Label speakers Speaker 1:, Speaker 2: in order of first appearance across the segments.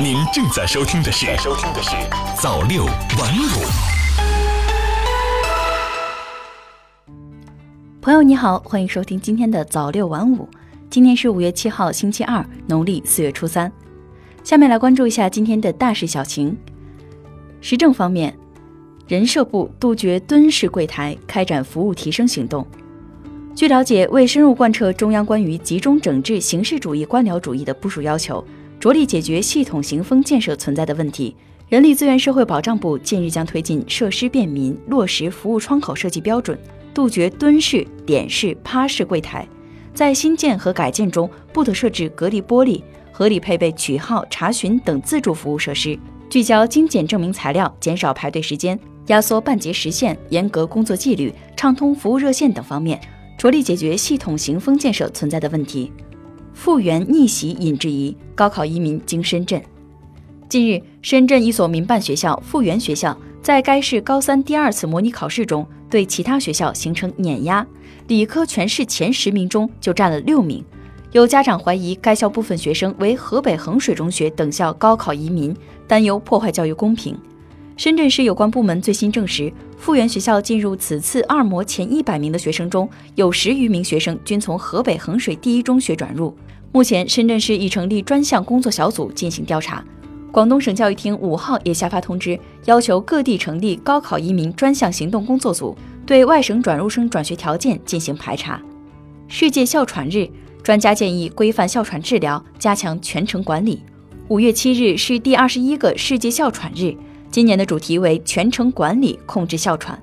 Speaker 1: 您正在收听的是《收听的是早六晚五》。
Speaker 2: 朋友你好，欢迎收听今天的早六晚五。今天是五月七号，星期二，农历四月初三。下面来关注一下今天的大事小情。时政方面，人社部杜绝蹲式柜台，开展服务提升行动。据了解，为深入贯彻中央关于集中整治形式主义官僚主义的部署要求，着力解决系统行风建设存在的问题，人力资源社会保障部近日将推进设施便民，落实服务窗口设计标准，杜绝蹲式、点式、趴式柜台，在新建和改建中不得设置隔离玻璃，合理配备取号、查询等自助服务设施。聚焦精简证明材料，减少排队时间，压缩办结时限，严格工作纪律，畅通服务热线等方面，着力解决系统行风建设存在的问题。复原逆袭引质疑，高考移民经深圳。近日，深圳一所民办学校复原学校在该市高三第二次模拟考试中，对其他学校形成碾压，理科全市前十名中就占了六名。有家长怀疑该校部分学生为河北衡水中学等校高考移民，担忧破坏教育公平。深圳市有关部门最新证实，复原学校进入此次二模前一百名的学生中，有十余名学生均从河北衡水第一中学转入。目前，深圳市已成立专项工作小组进行调查。广东省教育厅五号也下发通知，要求各地成立高考移民专项行动工作组，对外省转入生转学条件进行排查。世界哮喘日。专家建议规范哮喘治疗，加强全程管理。五月七日是第二十一个世界哮喘日，今年的主题为全程管理控制哮喘。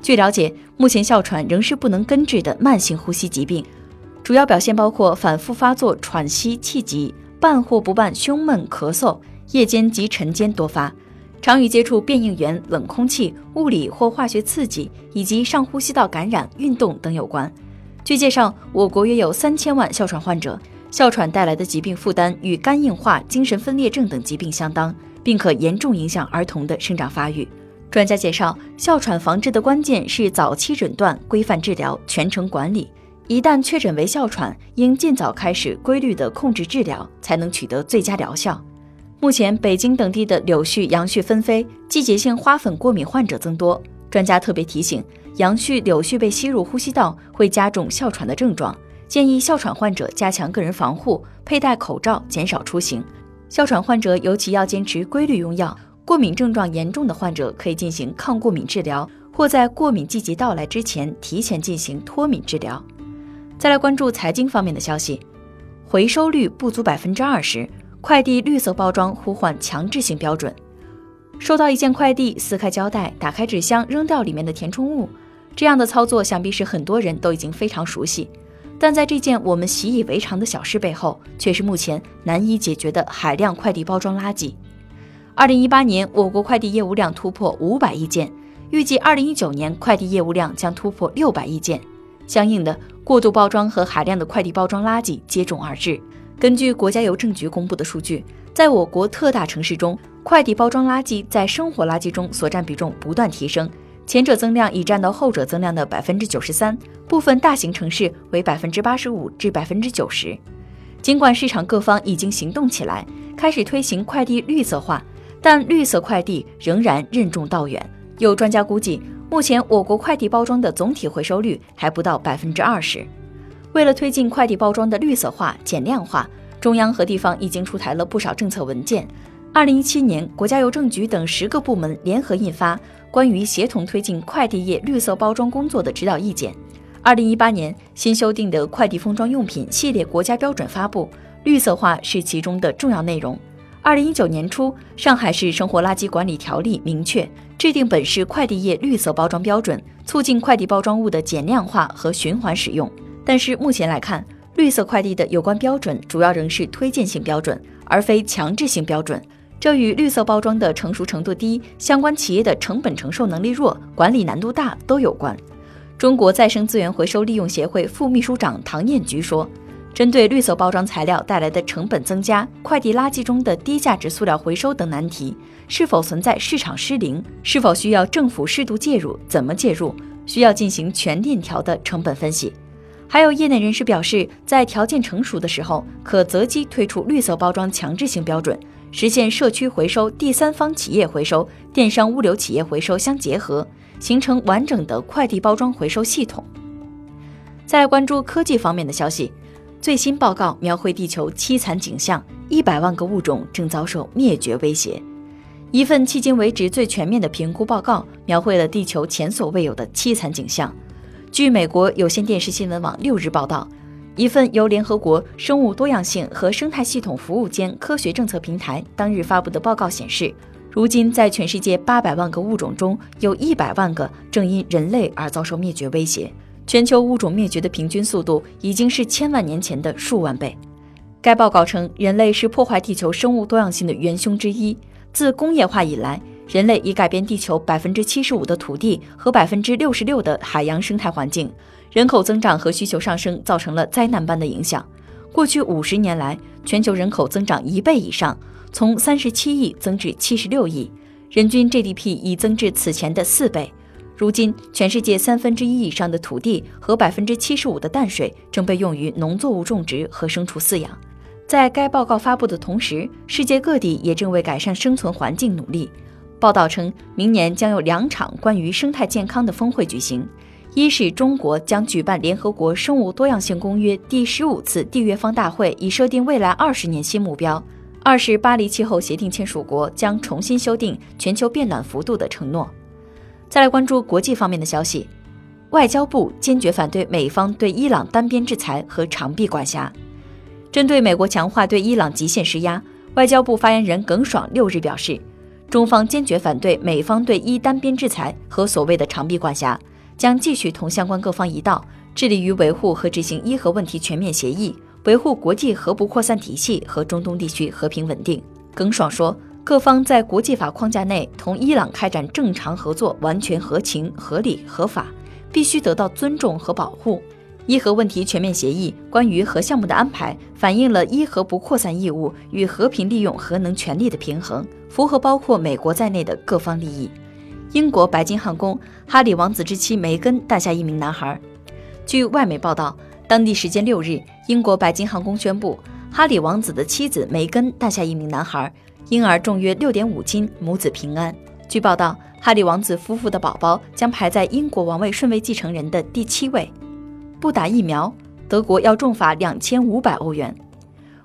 Speaker 2: 据了解，目前哮喘仍是不能根治的慢性呼吸疾病，主要表现包括反复发作、喘息、气急、伴或不伴胸闷、咳嗽，夜间及晨间多发，常与接触变应源、冷空气、物理或化学刺激以及上呼吸道感染、运动等有关。据介绍，我国约有三千万哮喘患者，哮喘带来的疾病负担与肝硬化、精神分裂症等疾病相当，并可严重影响儿童的生长发育。专家介绍，哮喘防治的关键是早期诊断、规范治疗、全程管理。一旦确诊为哮喘，应尽早开始规律的控制治疗，才能取得最佳疗效。目前，北京等地的柳絮、杨絮纷飞，季节性花粉过敏患者增多。专家特别提醒。杨絮、柳絮被吸入呼吸道，会加重哮喘的症状。建议哮喘患者加强个人防护，佩戴口罩，减少出行。哮喘患者尤其要坚持规律用药。过敏症状严重的患者可以进行抗过敏治疗，或在过敏季节到来之前提前进行脱敏治疗。再来关注财经方面的消息，回收率不足百分之二十，快递绿色包装呼唤强制性标准。收到一件快递，撕开胶带，打开纸箱，扔掉里面的填充物。这样的操作想必是很多人都已经非常熟悉，但在这件我们习以为常的小事背后，却是目前难以解决的海量快递包装垃圾。二零一八年，我国快递业务量突破五百亿件，预计二零一九年快递业务量将突破六百亿件。相应的，过度包装和海量的快递包装垃圾接踵而至。根据国家邮政局公布的数据，在我国特大城市中，快递包装垃圾在生活垃圾中所占比重不断提升。前者增量已占到后者增量的百分之九十三，部分大型城市为百分之八十五至百分之九十。尽管市场各方已经行动起来，开始推行快递绿色化，但绿色快递仍然任重道远。有专家估计，目前我国快递包装的总体回收率还不到百分之二十。为了推进快递包装的绿色化、减量化，中央和地方已经出台了不少政策文件。二零一七年，国家邮政局等十个部门联合印发。关于协同推进快递业绿色包装工作的指导意见，二零一八年新修订的快递封装用品系列国家标准发布，绿色化是其中的重要内容。二零一九年初，上海市生活垃圾管理条例明确制定本市快递业绿色包装标准，促进快递包装物的减量化和循环使用。但是目前来看，绿色快递的有关标准主要仍是推荐性标准，而非强制性标准。这与绿色包装的成熟程度低、相关企业的成本承受能力弱、管理难度大都有关。中国再生资源回收利用协会副秘书长唐艳菊说：“针对绿色包装材料带来的成本增加、快递垃圾中的低价值塑料回收等难题，是否存在市场失灵？是否需要政府适度介入？怎么介入？需要进行全链条的成本分析。”还有业内人士表示，在条件成熟的时候，可择机推出绿色包装强制性标准。实现社区回收、第三方企业回收、电商物流企业回收相结合，形成完整的快递包装回收系统。再关注科技方面的消息，最新报告描绘地球凄惨景象，一百万个物种正遭受灭绝威胁。一份迄今为止最全面的评估报告，描绘了地球前所未有的凄惨景象。据美国有线电视新闻网六日报道，一份由联合国生物多样性和生态系统服务间科学政策平台当日发布的报告显示，如今在全世界八百万个物种中，有一百万个正因人类而遭受灭绝威胁。全球物种灭绝的平均速度已经是千万年前的数万倍。该报告称，人类是破坏地球生物多样性的元凶之一。自工业化以来，人类已改变地球百分之七十五的土地和百分之六十六的海洋生态环境。人口增长和需求上升造成了灾难般的影响。过去五十年来，全球人口增长一倍以上，从三十七亿增至七十六亿，人均 GDP 已增至此前的四倍。如今，全世界三分之一以上的土地和百分之七十五的淡水正被用于农作物种植和牲畜饲养。在该报告发布的同时，世界各地也正为改善生存环境努力。报道称，明年将有两场关于生态健康的峰会举行：一是中国将举办联合国生物多样性公约第十五次缔约方大会，以设定未来二十年新目标；二是巴黎气候协定签署国将重新修订全球变暖幅度的承诺。再来关注国际方面的消息，外交部坚决反对美方对伊朗单边制裁和长臂管辖。针对美国强化对伊朗极限施压，外交部发言人耿爽六日表示，中方坚决反对美方对伊单边制裁和所谓的长臂管辖，将继续同相关各方一道，致力于维护和执行伊核问题全面协议，维护国际核不扩散体系和中东地区和平稳定。耿爽说，各方在国际法框架内同伊朗开展正常合作，完全合情、合理、合法，必须得到尊重和保护。伊核问题全面协议关于核项目的安排，反映了伊核不扩散义务与和平利用核能权利的平衡，符合包括美国在内的各方利益。英国白金汉宫，哈里王子之妻梅根诞下一名男孩。据外媒报道，当地时间六日，英国白金汉宫宣布，哈里王子的妻子梅根诞下一名男孩，婴儿重约六点五斤，母子平安。据报道，哈里王子夫妇的宝宝将排在英国王位顺位继承人的第七位。不打疫苗，德国要重罚两千五百欧元。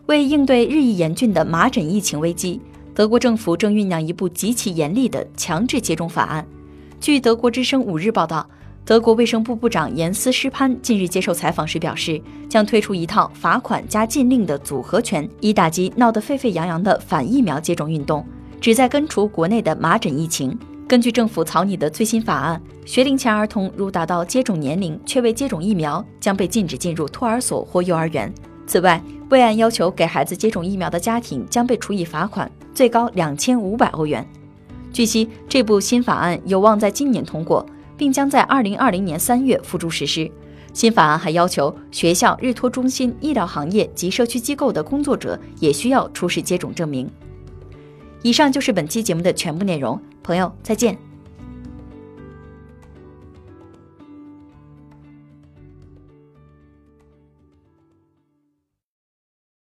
Speaker 2: 为应对日益严峻的麻疹疫情危机，德国政府正酝酿一部极其严厉的强制接种法案。据德国之声五日报道，德国卫生部部长严斯施潘近日接受采访时表示，将推出一套罚款加禁令的组合拳，以打击闹得沸沸扬扬的反疫苗接种运动，旨在根除国内的麻疹疫情。根据政府草拟的最新法案，学龄前儿童如达到接种年龄却未接种疫苗，将被禁止进入托儿所或幼儿园。此外，未按要求给孩子接种疫苗的家庭将被处以罚款，最高两千五百欧元。据悉，这部新法案有望在今年通过，并将在二零二零年三月付诸实施。新法案还要求学校、日托中心、医疗行业及社区机构的工作者也需要出示接种证明。以上就是本期节目的全部内容。朋友，再见。